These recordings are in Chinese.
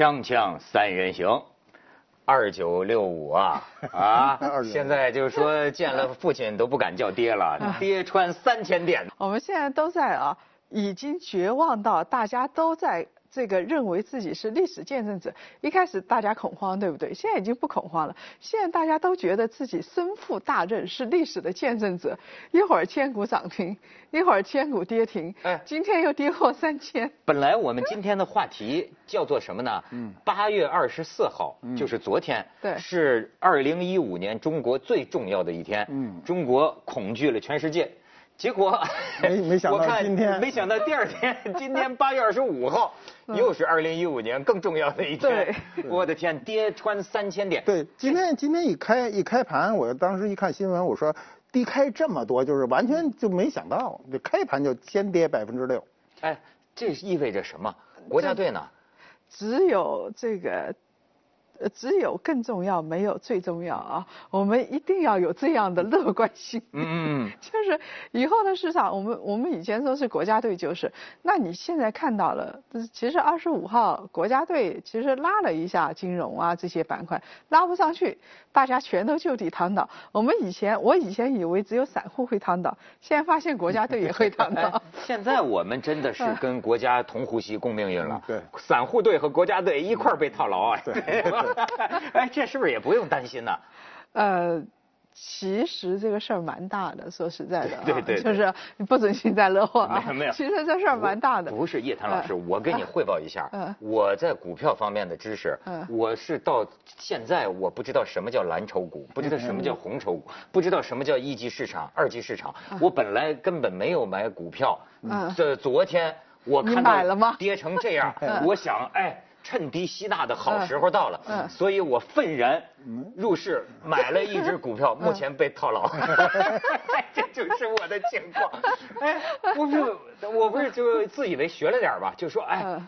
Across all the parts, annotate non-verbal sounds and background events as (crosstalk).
锵锵三人行，二九六五啊 (laughs) 啊！现在就是说见了父亲都不敢叫爹了，爹穿三千点。我们现在都在啊，已经绝望到大家都在。这个认为自己是历史见证者，一开始大家恐慌，对不对？现在已经不恐慌了。现在大家都觉得自己身负大任，是历史的见证者。一会儿千股涨停，一会儿千股跌停，哎，今天又跌破三千。本来我们今天的话题叫做什么呢？嗯，八月二十四号，就是昨天，对，是二零一五年中国最重要的一天。嗯，中国恐惧了全世界。结果没没想到今天，没想到第二天，(laughs) 今天八月二十五号，又是二零一五年更重要的一天。(laughs) 我的天，跌穿三千点。对，今天今天一开一开盘，我当时一看新闻，我说低开这么多，就是完全就没想到，这开盘就先跌百分之六。哎，这意味着什么？国家队呢？只有这个。呃，只有更重要，没有最重要啊！我们一定要有这样的乐观性。嗯嗯 (laughs) 就是以后的市场，我们我们以前说是国家队就是，那你现在看到了，其实二十五号国家队其实拉了一下金融啊这些板块，拉不上去，大家全都就地躺倒。我们以前我以前以为只有散户会躺倒，现在发现国家队也会躺倒。现在我们真的是 (laughs) 跟国家同呼吸共命运了。对。散户队和国家队一块儿被套牢啊。对。(laughs) 哎，这是不是也不用担心呢？呃，其实这个事儿蛮大的，说实在的，对对，就是你不准幸灾乐祸啊。没有没有，(laughs) 其实这事儿蛮大的。不是叶檀老师，我跟你汇报一下，(laughs) 我在股票方面的知识，我是到现在我不知道什么叫蓝筹股，不知道什么叫红筹股，不知道什么叫一级市场、二级市场。我本来根本没有买股票，这昨天我看到跌成这样，我想哎。趁低吸纳的好时候到了，嗯所以我愤然入市买了一只股票，目前被套牢。(laughs) (laughs) 这就是我的情况。哎，不是，我不是就自以为学了点吧？就说哎，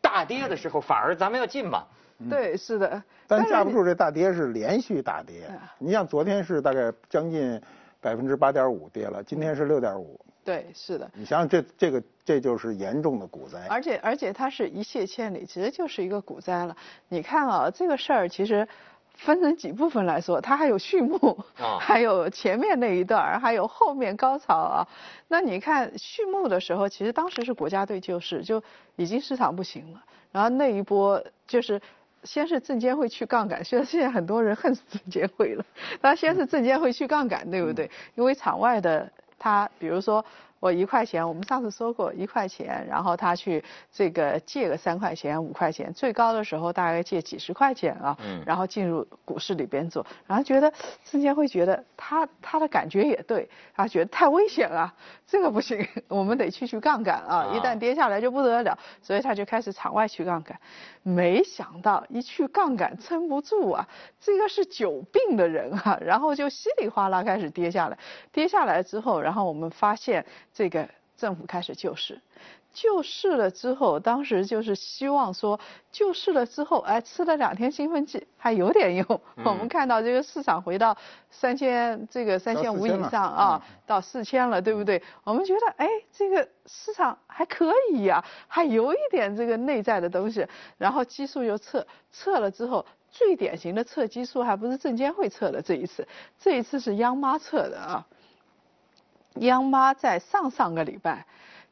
大跌的时候反而咱们要进嘛。对，是的。但架不住这大跌是连续大跌。你像昨天是大概将近百分之八点五跌了，今天是六点五。对，是的。你想想，这这个这就是严重的股灾。而且而且它是一泻千里，其实就是一个股灾了。你看啊，这个事儿其实分成几部分来说，它还有序幕，还有前面那一段，还有后面高潮啊。那你看序幕的时候，其实当时是国家队救市，就已经市场不行了。然后那一波就是先是证监会去杠杆，虽然现在很多人恨死证监会了。那先是证监会去杠杆，对不对？因为场外的。他比如说。我一块钱，我们上次说过一块钱，然后他去这个借个三块钱、五块钱，最高的时候大概借几十块钱啊，然后进入股市里边做，然后觉得证监会觉得他他的感觉也对，他觉得太危险了，这个不行，(laughs) 我们得去去杠杆啊，一旦跌下来就不得了，所以他就开始场外去杠杆，没想到一去杠杆撑不住啊，这个是久病的人啊，然后就稀里哗啦开始跌下来，跌下来之后，然后我们发现。这个政府开始救市，救市了之后，当时就是希望说救市了之后，哎，吃了两天兴奋剂还有点用。我们看到这个市场回到三千，这个三千五以上啊，到四千了，对不对？我们觉得哎，这个市场还可以呀，还有一点这个内在的东西。然后基数又测，测了之后，最典型的测基数还不是证监会测的这一次，这一次是央妈测的啊。央妈在上上个礼拜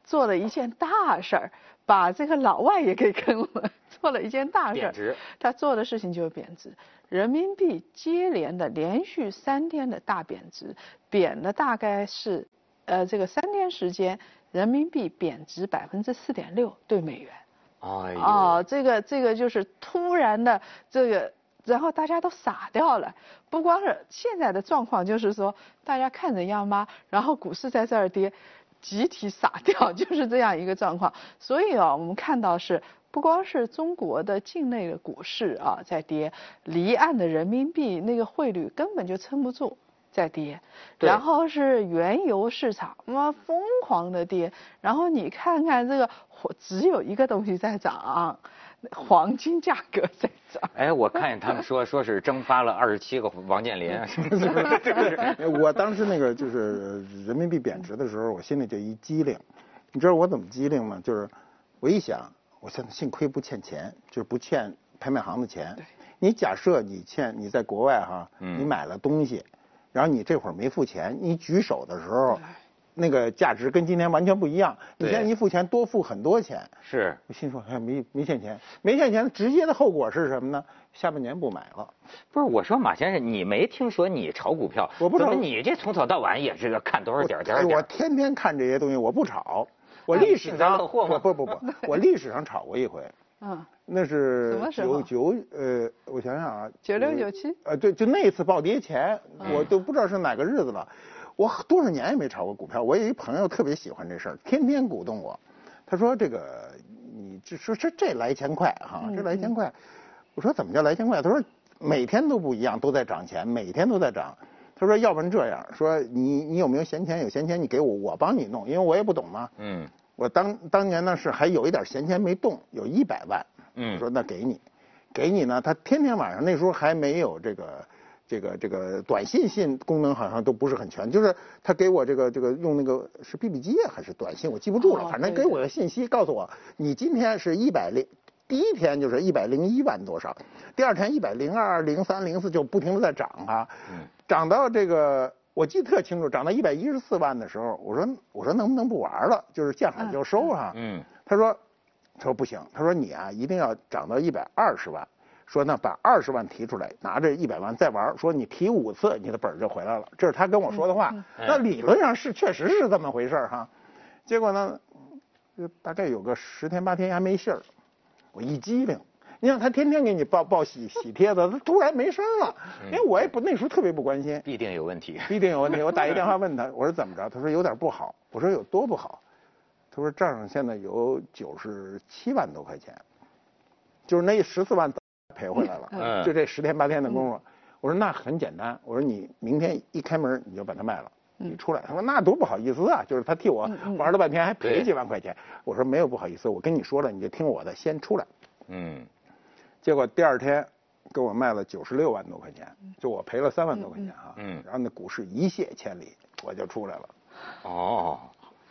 做了一件大事儿，把这个老外也给坑了，做了一件大事。贬值。他做的事情就是贬值，人民币接连的连续三天的大贬值，贬了大概是，呃，这个三天时间，人民币贬值百分之四点六对美元。哦，这个这个就是突然的这个。然后大家都傻掉了，不光是现在的状况，就是说大家看着央妈，然后股市在这儿跌，集体傻 (laughs) 掉，就是这样一个状况。所以啊，我们看到是不光是中国的境内的股市啊在跌，离岸的人民币那个汇率根本就撑不住在跌，然后是原油市场妈疯狂的跌，然后你看看这个只有一个东西在涨。黄金价格在涨。哎，我看见他们说，(laughs) 说是蒸发了二十七个王健林。我当时那个就是人民币贬值的时候，我心里就一机灵。你知道我怎么机灵吗？就是我一想，我现在幸亏不欠钱，就是不欠拍卖行的钱。你假设你欠你在国外哈，你买了东西，然后你这会儿没付钱，你举手的时候，那个价值跟今天完全不一样。你现在一付钱多付很多钱。是。我心说，哎，没没欠钱，没欠钱，直接的后果是什么呢？下半年不买了。不是，我说马先生，你没听说你炒股票？我不炒。你这从早到晚也是看多少点点点。我天天看这些东西，我不炒。我历史上不不不不，我历史上炒过一回。(laughs) 嗯。那是九九呃，我想想啊，九六九七，呃，对，就那次暴跌前，我都不知道是哪个日子了。我多少年也没炒过股票。我有一朋友特别喜欢这事儿，天天鼓动我。他说：“这个，你这说这这来钱快哈，这来钱快。”我说：“怎么叫来钱快？”他说：“每天都不一样，都在涨钱，每天都在涨。”他说：“要不然这样说，你你有没有闲钱？有闲钱你给我，我帮你弄，因为我也不懂嘛。”嗯。我当当年呢是还有一点闲钱没动，有一百万。嗯，说那给你，给你呢。他天天晚上那时候还没有这个这个这个短信信功能，好像都不是很全。就是他给我这个这个用那个是 BB 机还是短信，我记不住了。反正给我个信息，告诉我你今天是一百零，第一天就是一百零一万多少，第二天一百零二、零三、零四就不停的在涨哈。嗯。涨到这个我记得特清楚，涨到一百一十四万的时候，我说我说能不能不玩了？就是见好就收哈。嗯。他说。他说不行，他说你啊一定要涨到一百二十万，说那把二十万提出来，拿着一百万再玩，说你提五次你的本就回来了，这是他跟我说的话。那理论上是确实是这么回事哈，结果呢，大概有个十天八天还没信儿，我一机灵，你想他天天给你报报喜喜帖子，他突然没声了，因为我也不那时候特别不关心，必定有问题，必定有问题。我打一电话问他，我说怎么着？他说有点不好。我说有多不好？他说账上现在有九十七万多块钱，就是那十四万赔回来了，就这十天八天的功夫。我说那很简单，我说你明天一开门你就把它卖了，你出来。他说那多不好意思啊，就是他替我玩了半天还赔几万块钱。我说没有不好意思，我跟你说了你就听我的，先出来。嗯。结果第二天给我卖了九十六万多块钱，就我赔了三万多块钱啊。嗯。然后那股市一泻千里，我就出来了。哦。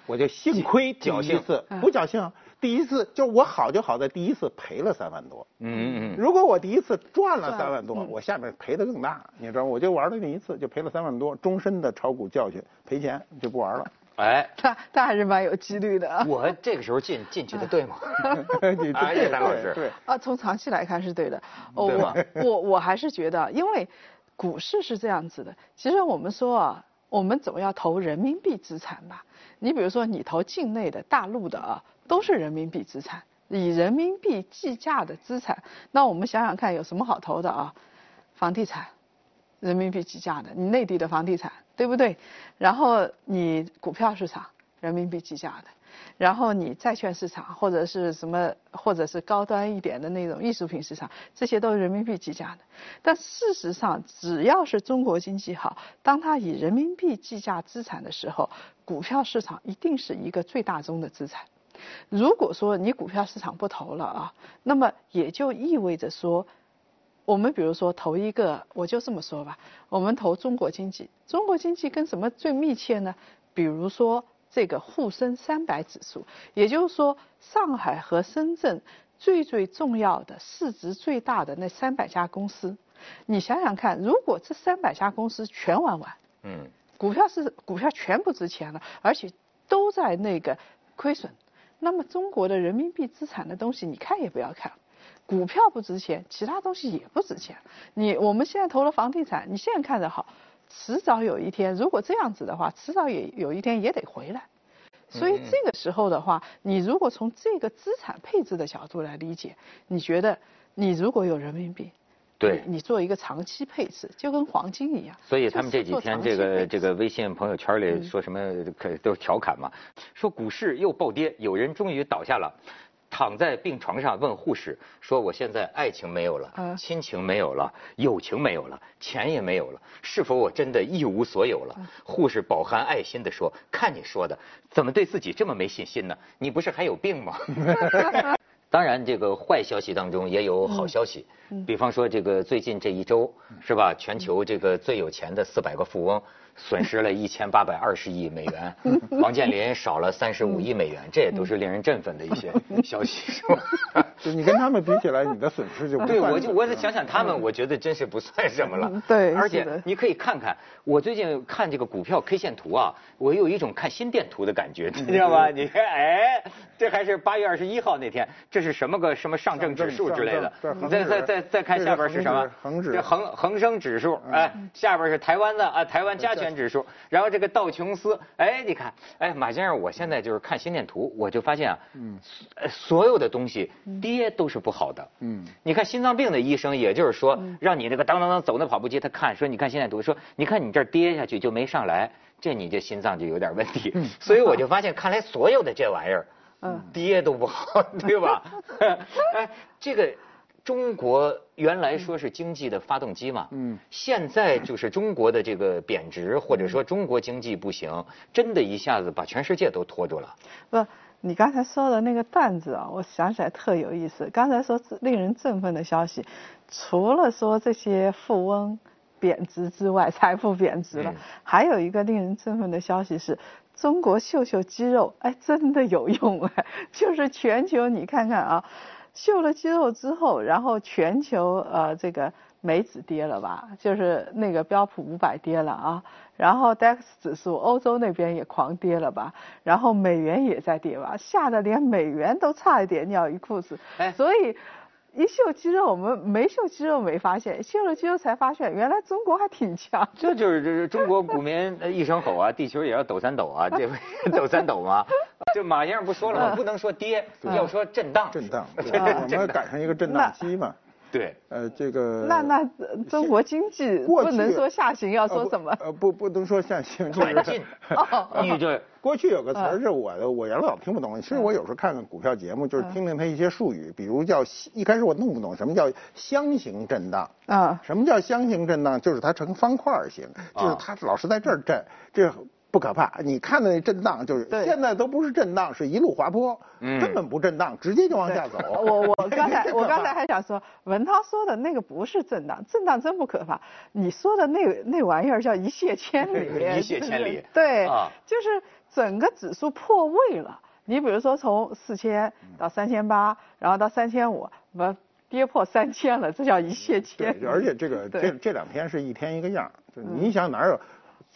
我就幸亏第一次不侥幸，第一次就我好就好在第一次赔了三万多。嗯嗯嗯。如果我第一次赚了三万多，我下面赔的更大，你知道吗？我就玩了那一次，就赔了三万多，终身的炒股教训，赔钱就不玩了。哎，他他还是蛮有纪律的。我这个时候进进去的 (laughs) 对吗？(laughs) 对，(laughs) 对，张老师。对。啊，从长期来看是对的。我我我还是觉得，因为股市是这样子的。其实我们说啊，我们总要投人民币资产吧。你比如说，你投境内的大陆的啊，都是人民币资产，以人民币计价的资产。那我们想想看，有什么好投的啊？房地产，人民币计价的，你内地的房地产，对不对？然后你股票市场，人民币计价的。然后你债券市场或者是什么，或者是高端一点的那种艺术品市场，这些都是人民币计价的。但事实上，只要是中国经济好，当它以人民币计价资产的时候，股票市场一定是一个最大宗的资产。如果说你股票市场不投了啊，那么也就意味着说，我们比如说投一个，我就这么说吧，我们投中国经济，中国经济跟什么最密切呢？比如说。这个沪深三百指数，也就是说，上海和深圳最最重要的、市值最大的那三百家公司，你想想看，如果这三百家公司全玩完，嗯，股票是股票全不值钱了，而且都在那个亏损，那么中国的人民币资产的东西，你看也不要看，股票不值钱，其他东西也不值钱。你我们现在投了房地产，你现在看着好。迟早有一天，如果这样子的话，迟早也有一天也得回来。所以这个时候的话，你如果从这个资产配置的角度来理解，你觉得你如果有人民币，对，你做一个长期配置，就跟黄金一样。所以他们这几天这个这个微信朋友圈里说什么，可都调侃嘛，说股市又暴跌，有人终于倒下了。躺在病床上问护士说：“我现在爱情没有了，亲情没有了，友情没有了，钱也没有了，是否我真的一无所有了？”护士饱含爱心地说：“看你说的，怎么对自己这么没信心呢？你不是还有病吗？” (laughs) 当然，这个坏消息当中也有好消息，比方说这个最近这一周，是吧？全球这个最有钱的四百个富翁。损失了一千八百二十亿美元，王健林少了三十五亿美元，这也都是令人振奋的一些消息，是吧？就你跟他们比起来，你的损失就不对，我就我得想想他们，我觉得真是不算什么了。对，而且你可以看看，我最近看这个股票 K 线图啊，我有一种看心电图的感觉，(laughs) 你知道吗？你看，哎，这还是八月二十一号那天，这是什么个什么上证指数之类的？你再再再再看下边是什么？恒指。这恒恒生指数，哎，下边是台湾的啊，台湾加权。指数，然后这个道琼斯，哎，你看，哎，马先生，我现在就是看心电图，我就发现啊，嗯，所有的东西跌都是不好的，嗯，你看心脏病的医生，也就是说，让你这个当当当走那跑步机，他看说，你看现在读，说，你看你这跌下去就没上来，这你这心脏就有点问题，所以我就发现，看来所有的这玩意儿，嗯，跌都不好，对吧？(laughs) 哎，这个。中国原来说是经济的发动机嘛，嗯，现在就是中国的这个贬值，或者说中国经济不行，真的一下子把全世界都拖住了。不，你刚才说的那个段子啊，我想起来特有意思。刚才说令人振奋的消息，除了说这些富翁贬值之外，财富贬值了，还有一个令人振奋的消息是，中国秀秀肌肉，哎，真的有用哎，(laughs) 就是全球你看看啊。秀了肌肉之后，然后全球呃这个美指跌了吧，就是那个标普五百跌了啊，然后 DAX 指数欧洲那边也狂跌了吧，然后美元也在跌吧，吓得连美元都差一点尿一裤子，所以。一秀肌肉，我们没秀肌肉没发现，秀了肌肉才发现，原来中国还挺强。这就是这是中国股民一声吼啊，地球也要抖三抖啊，这不抖三抖吗？就马先生不说了吗？不能说跌，要说震荡。震荡，我们赶上一个震荡期嘛。对，呃，这个那那中国经济不能说下行，要说什么？呃，不不能说下行，就是进。(laughs) 你这 (laughs) 过去有个词儿是我的，我原来老听不懂。其实我有时候看看股票节目，就是听听它一些术语，比如叫一开始我弄不懂什么叫箱型震荡啊？什么叫箱型震荡？就是它成方块形，就是它老是在这儿震，这。不可怕，你看的那震荡就是现在都不是震荡，是一路滑坡，根本不震荡，直接就往下走。我我刚才 (laughs) 我刚才还想说，文涛说的那个不是震荡，震荡真不可怕。你说的那那玩意儿叫一泻千里，(laughs) 一泻千里。(laughs) 对，就是整个指数破位了。你比如说从四千到三千八，然后到三千五，不跌破三千了，这叫一泻千里。而且这个这这两天是一天一个样，就你想哪有？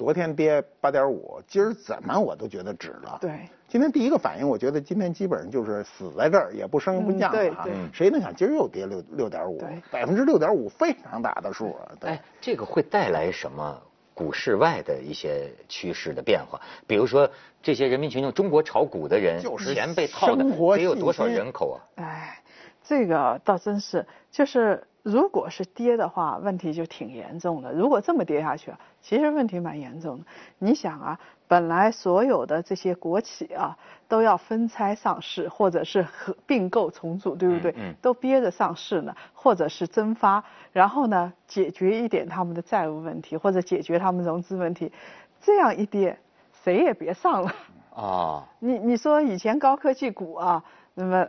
昨天跌八点五，今儿怎么我都觉得止了。对，今天第一个反应，我觉得今天基本上就是死在这儿，也不升不降了哈。谁能想今儿又跌六六点五？百分之六点五，非常大的数啊。哎，这个会带来什么股市外的一些趋势的变化？比如说，这些人民群众，中国炒股的人，钱被套的，得有多少人口啊？哎，这个倒真是，就是。如果是跌的话，问题就挺严重的。如果这么跌下去啊，其实问题蛮严重的。你想啊，本来所有的这些国企啊，都要分拆上市，或者是合并购重组，对不对？嗯。都憋着上市呢，或者是增发，然后呢，解决一点他们的债务问题，或者解决他们融资问题。这样一跌，谁也别上了。啊。你你说以前高科技股啊，那么。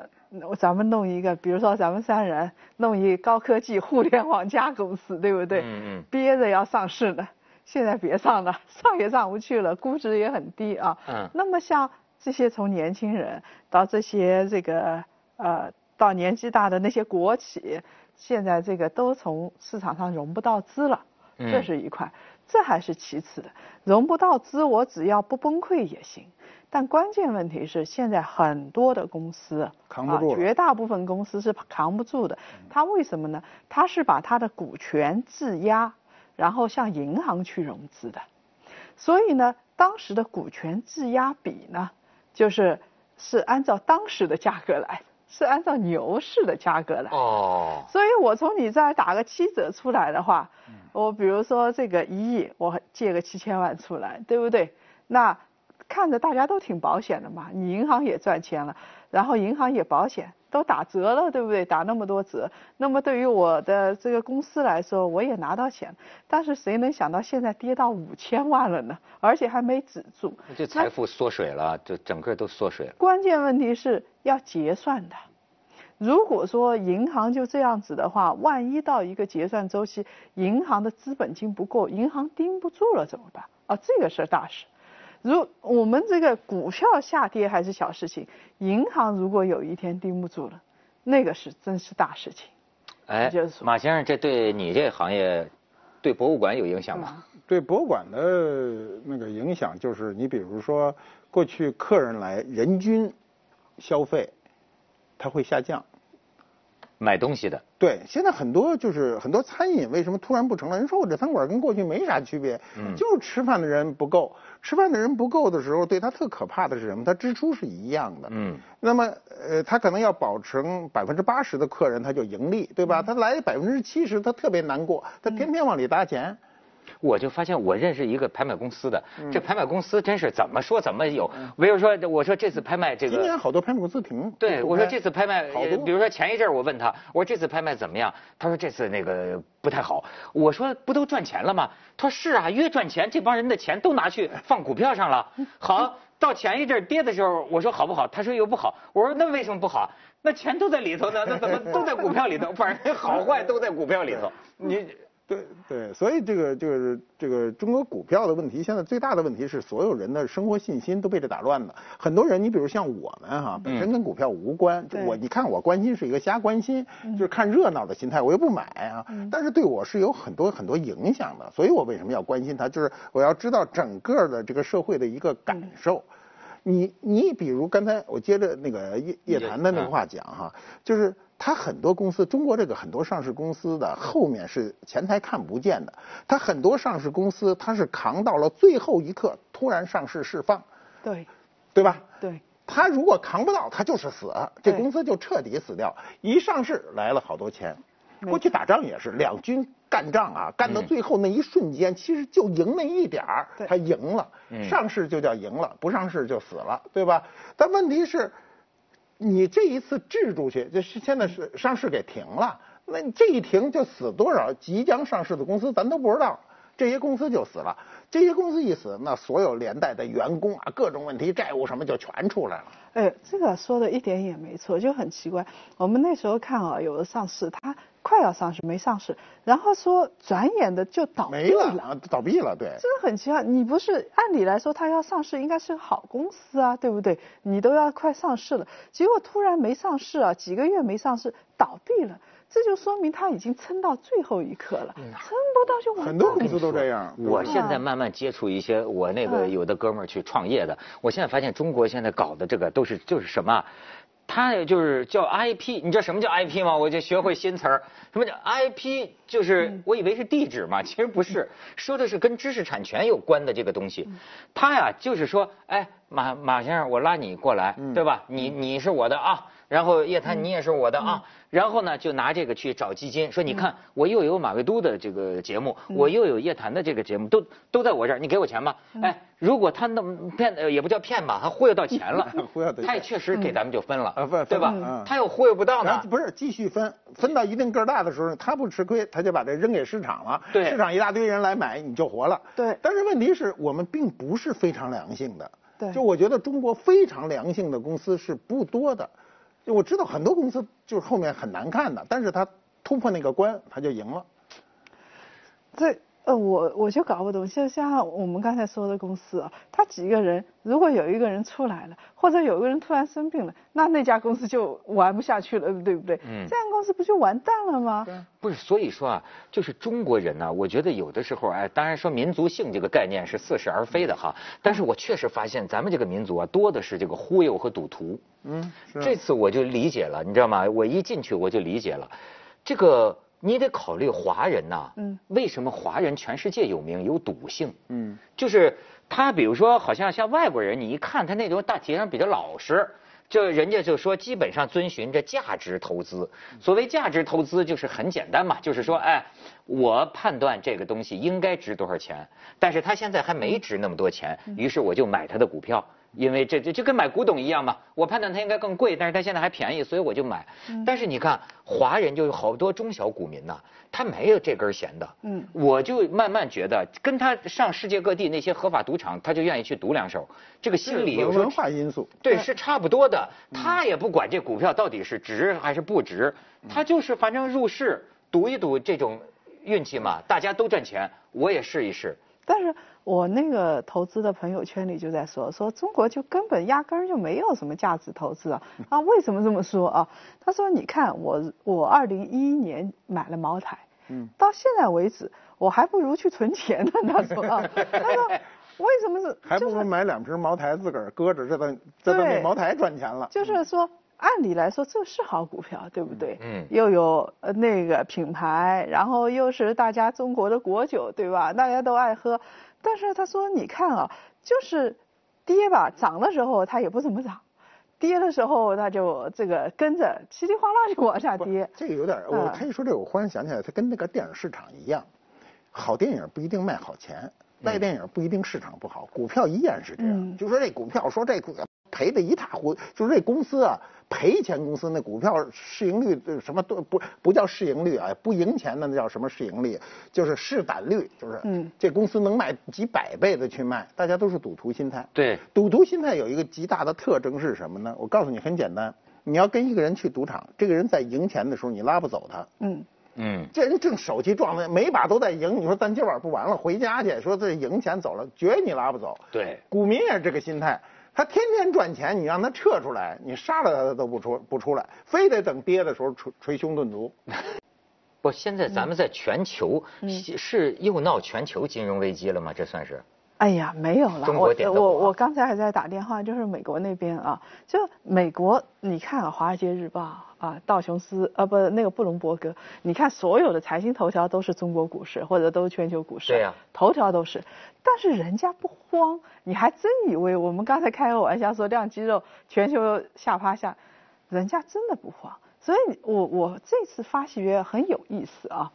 咱们弄一个，比如说咱们三人弄一高科技互联网加公司，对不对？嗯嗯。憋着要上市呢，现在别上了，上也上不去了，估值也很低啊。嗯。那么像这些从年轻人到这些这个呃到年纪大的那些国企，现在这个都从市场上融不到资了，这是一块，这还是其次的，融不到资，我只要不崩溃也行。但关键问题是，现在很多的公司扛不住，绝大部分公司是扛不住的。他为什么呢？他是把他的股权质押，然后向银行去融资的。所以呢，当时的股权质押比呢，就是是按照当时的价格来，是按照牛市的价格来。哦。所以我从你这儿打个七折出来的话，我比如说这个一亿，我借个七千万出来，对不对？那。看着大家都挺保险的嘛，你银行也赚钱了，然后银行也保险，都打折了，对不对？打那么多折，那么对于我的这个公司来说，我也拿到钱。但是谁能想到现在跌到五千万了呢？而且还没止住，这财富缩水了，就整个都缩水了。关键问题是要结算的，如果说银行就这样子的话，万一到一个结算周期，银行的资本金不够，银行盯不住了怎么办？啊，这个是大事。如我们这个股票下跌还是小事情，银行如果有一天盯不住了，那个是真是大事情。哎，马先生，这对你这行业，对博物馆有影响吗？对博物馆的那个影响就是，你比如说，过去客人来人均消费，它会下降。买东西的。对，现在很多就是很多餐饮为什么突然不成了？人说我这餐馆跟过去没啥区别，就是吃饭的人不够。吃饭的人不够的时候，对他特可怕的是什么？他支出是一样的。嗯。那么，呃，他可能要保持百分之八十的客人他就盈利，对吧？他来百分之七十，他特别难过，他天天往里搭钱。我就发现，我认识一个拍卖公司的，这拍卖公司真是怎么说怎么有。比如说，我说这次拍卖这个，今年好多拍卖公司挺。对，我说这次拍卖，比如说前一阵我问他，我说这次拍卖怎么样？他说这次那个不太好。我说不都赚钱了吗？他说是啊，越赚钱，这帮人的钱都拿去放股票上了。好，(laughs) 到前一阵跌的时候，我说好不好？他说又不好。我说那为什么不好？那钱都在里头呢，那怎么都在股票里头？反正好坏都在股票里头。你。对对，所以这个就是这个中国股票的问题，现在最大的问题是所有人的生活信心都被这打乱了。很多人，你比如像我们哈，本身跟股票无关，我你看我关心是一个瞎关心，就是看热闹的心态，我又不买啊。但是对我是有很多很多影响的，所以我为什么要关心它？就是我要知道整个的这个社会的一个感受。你你比如刚才我接着那个叶叶檀的那个话讲哈，就是。它很多公司，中国这个很多上市公司的后面是前台看不见的。它很多上市公司，它是扛到了最后一刻突然上市释放，对，对吧？对。他如果扛不到，他就是死，这公司就彻底死掉。一上市来了好多钱，过去打仗也是两军干仗啊，干到最后那一瞬间，其实就赢那一点儿，他赢了。上市就叫赢了，不上市就死了，对吧？但问题是。你这一次治出去，就是现在是上市给停了，那这一停就死多少即将上市的公司，咱都不知道，这些公司就死了。这些公司一死，那所有连带的员工啊，各种问题、债务什么就全出来了。哎，这个说的一点也没错，就很奇怪。我们那时候看啊，有的上市，它快要上市没上市，然后说转眼的就倒闭了，倒闭了，对。真的很奇怪，你不是按理来说它要上市应该是个好公司啊，对不对？你都要快上市了，结果突然没上市啊，几个月没上市，倒闭了。这就说明他已经撑到最后一刻了，撑不到就完。很多公司都这样。我现在慢慢接触一些我那个有的哥们儿去创业的，我现在发现中国现在搞的这个都是就是什么，他就是叫 IP，你知道什么叫 IP 吗？我就学会新词儿，什么叫 IP？就是我以为是地址嘛，(laughs) 其实不是，说的是跟知识产权有关的这个东西。他呀就是说，哎，马马先生，我拉你过来，对吧？你你是我的啊。然后叶檀，你也是我的啊。然后呢，就拿这个去找基金，说你看，我又有马未都的这个节目，我又有叶檀的这个节目，都都在我这儿，你给我钱吧。哎，如果他那么骗，也不叫骗吧，他忽悠到钱了，(laughs) 忽悠他也确实给咱们就分了，对吧？他又忽悠不到呢，不是继续分，分到一定个大的时候，他不吃亏，他就把这扔给市场了。对，市场一大堆人来买，你就活了。对。但是问题是我们并不是非常良性的。对。就我觉得中国非常良性的公司是不多的。我知道很多公司就是后面很难看的，但是他突破那个关，他就赢了。这呃，我我就搞不懂，就像我们刚才说的公司啊，他几个人，如果有一个人出来了，或者有一个人突然生病了，那那家公司就玩不下去了，对不对？嗯。这样公司不就完蛋了吗？不是，所以说啊，就是中国人呢，我觉得有的时候，哎，当然说民族性这个概念是似是而非的哈，但是我确实发现咱们这个民族啊，多的是这个忽悠和赌徒。嗯。这次我就理解了，你知道吗？我一进去我就理解了，这个。你得考虑华人呐，嗯，为什么华人全世界有名？有赌性，嗯，就是他，比如说，好像像外国人，你一看他那种大体上比较老实，就人家就说基本上遵循着价值投资。所谓价值投资，就是很简单嘛，就是说，哎，我判断这个东西应该值多少钱，但是他现在还没值那么多钱，于是我就买他的股票。因为这这就跟买古董一样嘛。我判断它应该更贵，但是它现在还便宜，所以我就买。但是你看，华人就有好多中小股民呐，他没有这根弦的。嗯，我就慢慢觉得，跟他上世界各地那些合法赌场，他就愿意去赌两手。这个心理有文化因素，对，是差不多的。他也不管这股票到底是值还是不值，他就是反正入市赌一赌这种运气嘛，大家都赚钱，我也试一试。但是我那个投资的朋友圈里就在说，说中国就根本压根儿就没有什么价值投资啊！(laughs) 啊，为什么这么说啊？他说，你看我我二零一一年买了茅台，嗯，到现在为止我还不如去存钱呢。他说啊，(laughs) 他说为什么是？还不如买两瓶茅台自个儿搁着，这等这等那茅台赚钱了。就是说。按理来说，这是好股票，对不对？嗯。又有呃那个品牌，然后又是大家中国的国酒，对吧？大家都爱喝。但是他说，你看啊，就是跌吧，涨的时候它也不怎么涨，跌的时候它就这个跟着稀里哗啦就往下跌。这个有点，我他一说这个，我忽然想起来，它跟那个电影市场一样，好电影不一定卖好钱，卖电影不一定市场不好，股票依然是这样。就说这股票，说这股赔的一塌糊涂，就是这公司啊。赔钱公司那股票市盈率什么都不不叫市盈率啊，不赢钱的那叫什么市盈率？就是市胆率，就是嗯，这公司能卖几百倍的去卖，大家都是赌徒心态。对，赌徒心态有一个极大的特征是什么呢？我告诉你，很简单，你要跟一个人去赌场，这个人在赢钱的时候你拉不走他。嗯嗯，这人正手气壮的，每把都在赢，你说咱今晚不玩了，回家去，说这赢钱走了，绝你拉不走。对，股民也是这个心态。他天天赚钱，你让他撤出来，你杀了他他都不出不出来，非得等跌的时候捶捶胸顿足。(laughs) 不，现在咱们在全球是又闹全球金融危机了吗？这算是？哎呀，没有了。我我我刚才还在打电话，就是美国那边啊，就美国，你看《华尔街日报》啊，道琼斯啊，不，那个布隆伯格，你看所有的财经头条都是中国股市或者都是全球股市，对呀，头条都是。但是人家不慌，你还真以为我们刚才开个玩笑说量肌肉，全球下趴下，人家真的不慌。所以我我这次发喜悦很有意思啊，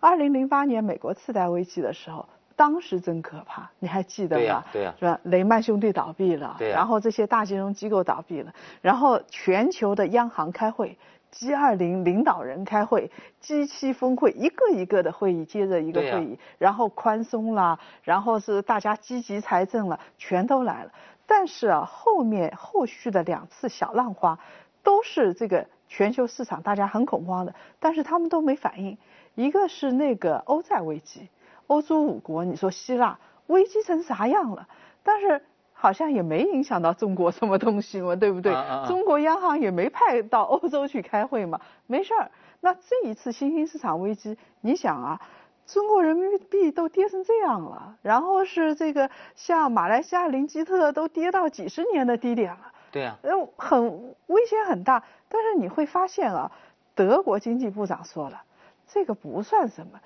二零零八年美国次贷危机的时候。当时真可怕，你还记得吗？对呀，是吧？雷曼兄弟倒闭了，对然后这些大金融机构倒闭了，然后全球的央行开会，G 二零领导人开会，G 七峰会，一个一个的会议接着一个会议，然后宽松啦，然后是大家积极财政了，全都来了。但是啊，后面后续的两次小浪花，都是这个全球市场大家很恐慌的，但是他们都没反应。一个是那个欧债危机。欧洲五国，你说希腊危机成啥样了？但是好像也没影响到中国什么东西嘛，对不对？中国央行也没派到欧洲去开会嘛，没事儿。那这一次新兴市场危机，你想啊，中国人民币都跌成这样了，然后是这个像马来西亚林吉特都跌到几十年的低点了，对呀，很危险很大。但是你会发现啊，德国经济部长说了，这个不算什么。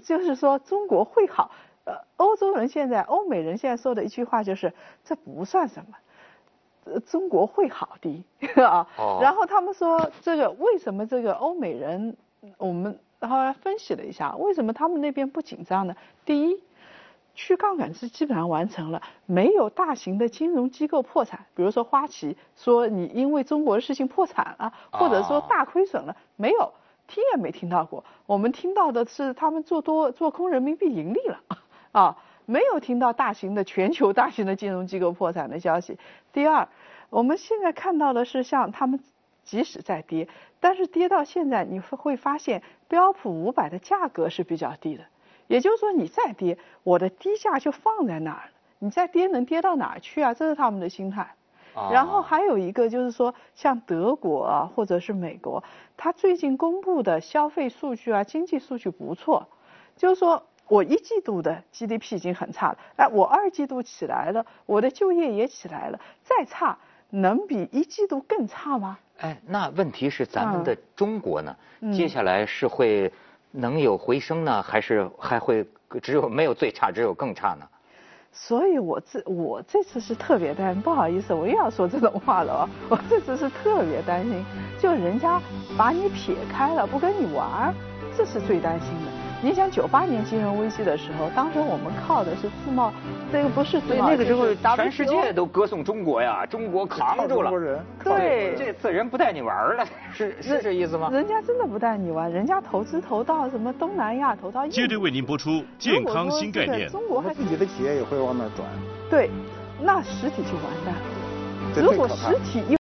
就是说中国会好，呃，欧洲人现在、欧美人现在说的一句话就是这不算什么，呃，中国会好的 (laughs) 啊。然后他们说这个为什么这个欧美人，我们后来分析了一下，为什么他们那边不紧张呢？第一，去杠杆是基本上完成了，没有大型的金融机构破产，比如说花旗说你因为中国的事情破产了，或者说大亏损了，没有。听也没听到过，我们听到的是他们做多做空人民币盈利了，(laughs) 啊，没有听到大型的全球大型的金融机构破产的消息。第二，我们现在看到的是像他们即使在跌，但是跌到现在你会会发现标普五百的价格是比较低的，也就是说你再跌，我的低价就放在那儿了，你再跌能跌到哪儿去啊？这是他们的心态。然后还有一个就是说，像德国啊，或者是美国，它最近公布的消费数据啊，经济数据不错，就是说我一季度的 GDP 已经很差了，哎，我二季度起来了，我的就业也起来了，再差能比一季度更差吗？哎，那问题是咱们的中国呢，接下来是会能有回升呢，还是还会只有没有最差，只有更差呢？所以，我这我这次是特别担心，不好意思，我又要说这种话了哦。(laughs) 我这次是特别担心，就人家把你撇开了，不跟你玩儿，这是最担心的。你想九八年金融危机的时候，当时我们靠的是自贸，这个不是自贸。那个时候全世界都歌颂中国呀，中国扛住了。对，这次人不带你玩了，是是这意思吗？人家真的不带你玩，人家投资投到什么东南亚，投到。接着为您播出健康新概念。中国自己的企业也会往那转。对，那实体就完蛋。如果实体一。